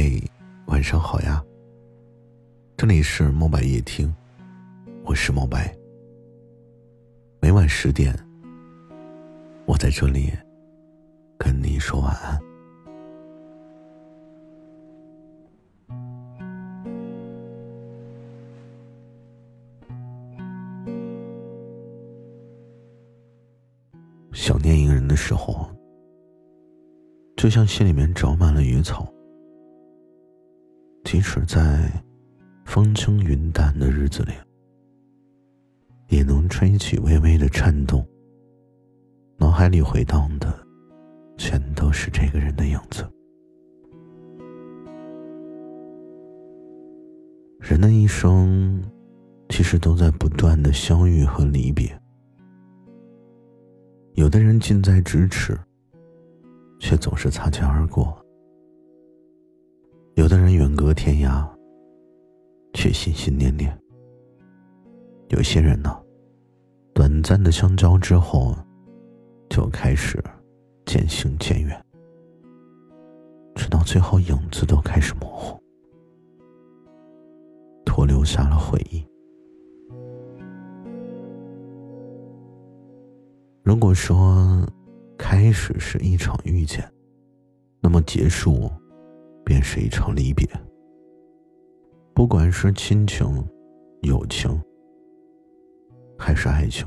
嗨，晚上好呀！这里是墨白夜听，我是墨白。每晚十点，我在这里跟你说晚安。想念一个人的时候，就像心里面长满了野草。即使在风轻云淡的日子里，也能吹起微微的颤动。脑海里回荡的，全都是这个人的影子。人的一生，其实都在不断的相遇和离别。有的人近在咫尺，却总是擦肩而过。有的人远隔天涯，却心心念念。有些人呢，短暂的相交之后，就开始渐行渐远，直到最后影子都开始模糊，徒留下了回忆。如果说开始是一场遇见，那么结束。便是一场离别。不管是亲情、友情，还是爱情，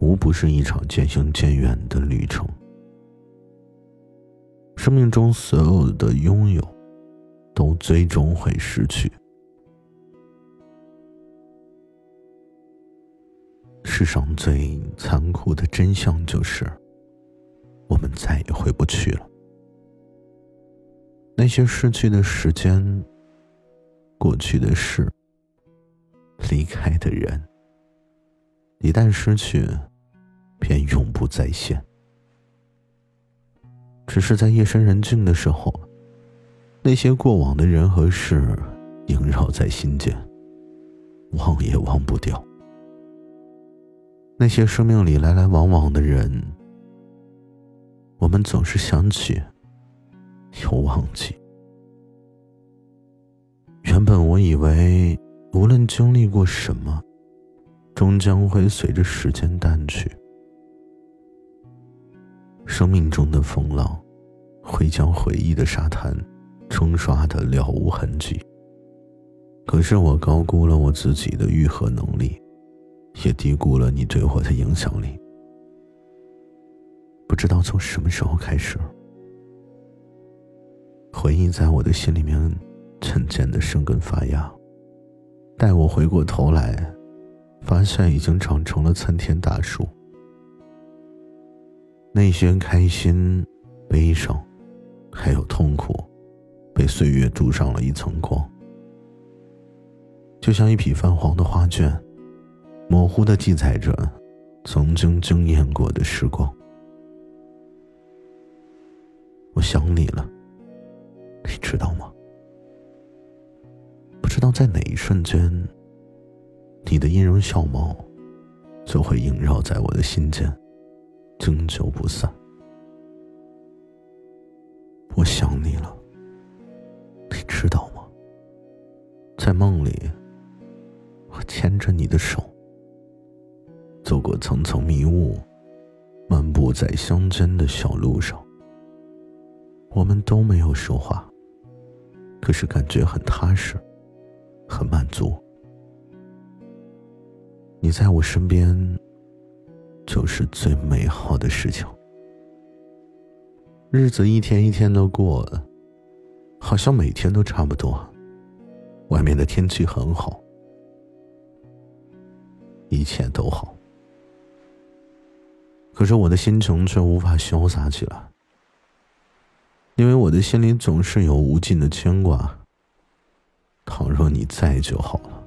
无不是一场渐行渐远的旅程。生命中所有的拥有，都最终会失去。世上最残酷的真相就是，我们再也回不去了。那些逝去的时间、过去的事、离开的人，一旦失去，便永不再现。只是在夜深人静的时候，那些过往的人和事萦绕在心间，忘也忘不掉。那些生命里来来往往的人，我们总是想起。又忘记。原本我以为，无论经历过什么，终将会随着时间淡去。生命中的风浪，会将回忆的沙滩冲刷的了无痕迹。可是我高估了我自己的愈合能力，也低估了你对我的影响力。不知道从什么时候开始。回忆在我的心里面渐渐的生根发芽，待我回过头来，发现已经长成了参天大树。那些开心、悲伤，还有痛苦，被岁月镀上了一层光，就像一匹泛黄的画卷，模糊的记载着曾经惊艳过的时光。我想你了。知道吗？不知道在哪一瞬间，你的音容笑貌就会萦绕在我的心间，经久不散。我想你了，你知道吗？在梦里，我牵着你的手，走过层层迷雾，漫步在乡间的小路上，我们都没有说话。可是感觉很踏实，很满足。你在我身边，就是最美好的事情。日子一天一天的过，好像每天都差不多。外面的天气很好，一切都好。可是我的心情却无法潇洒起来。我的心里总是有无尽的牵挂。倘若你在就好了。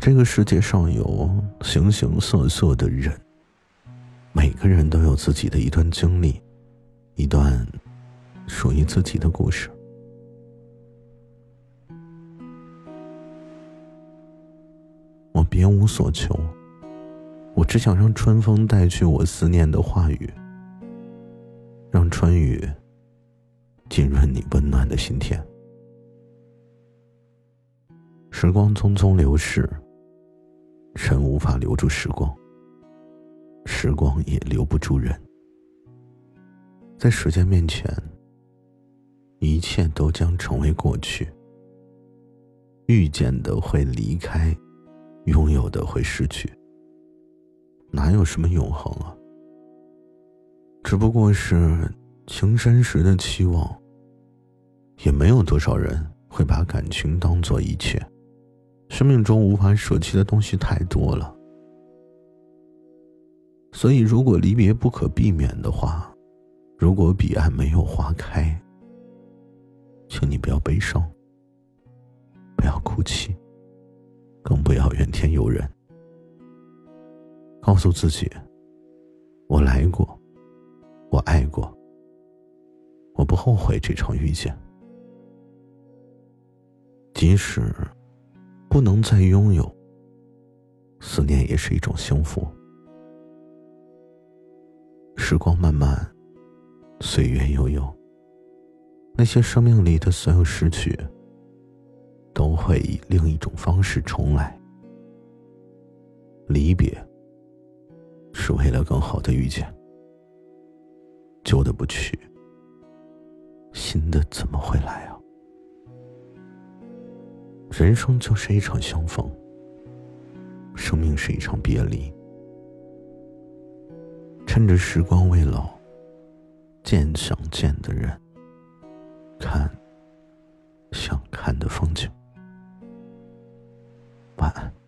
这个世界上有形形色色的人，每个人都有自己的一段经历，一段属于自己的故事。我别无所求，我只想让春风带去我思念的话语。春雨浸润你温暖的心田。时光匆匆流逝，人无法留住时光，时光也留不住人。在时间面前，一切都将成为过去。遇见的会离开，拥有的会失去。哪有什么永恒啊？只不过是青山时的期望。也没有多少人会把感情当做一切。生命中无法舍弃的东西太多了，所以如果离别不可避免的话，如果彼岸没有花开，请你不要悲伤，不要哭泣，更不要怨天尤人。告诉自己：我来过，我爱过，我不后悔这场遇见。即使。不能再拥有，思念也是一种幸福。时光漫漫，岁月悠悠。那些生命里的所有失去，都会以另一种方式重来。离别，是为了更好的遇见。旧的不去，新的怎么会来啊？人生就是一场相逢生命是一场别离。趁着时光未老见想见的人看想看的风景。晚安。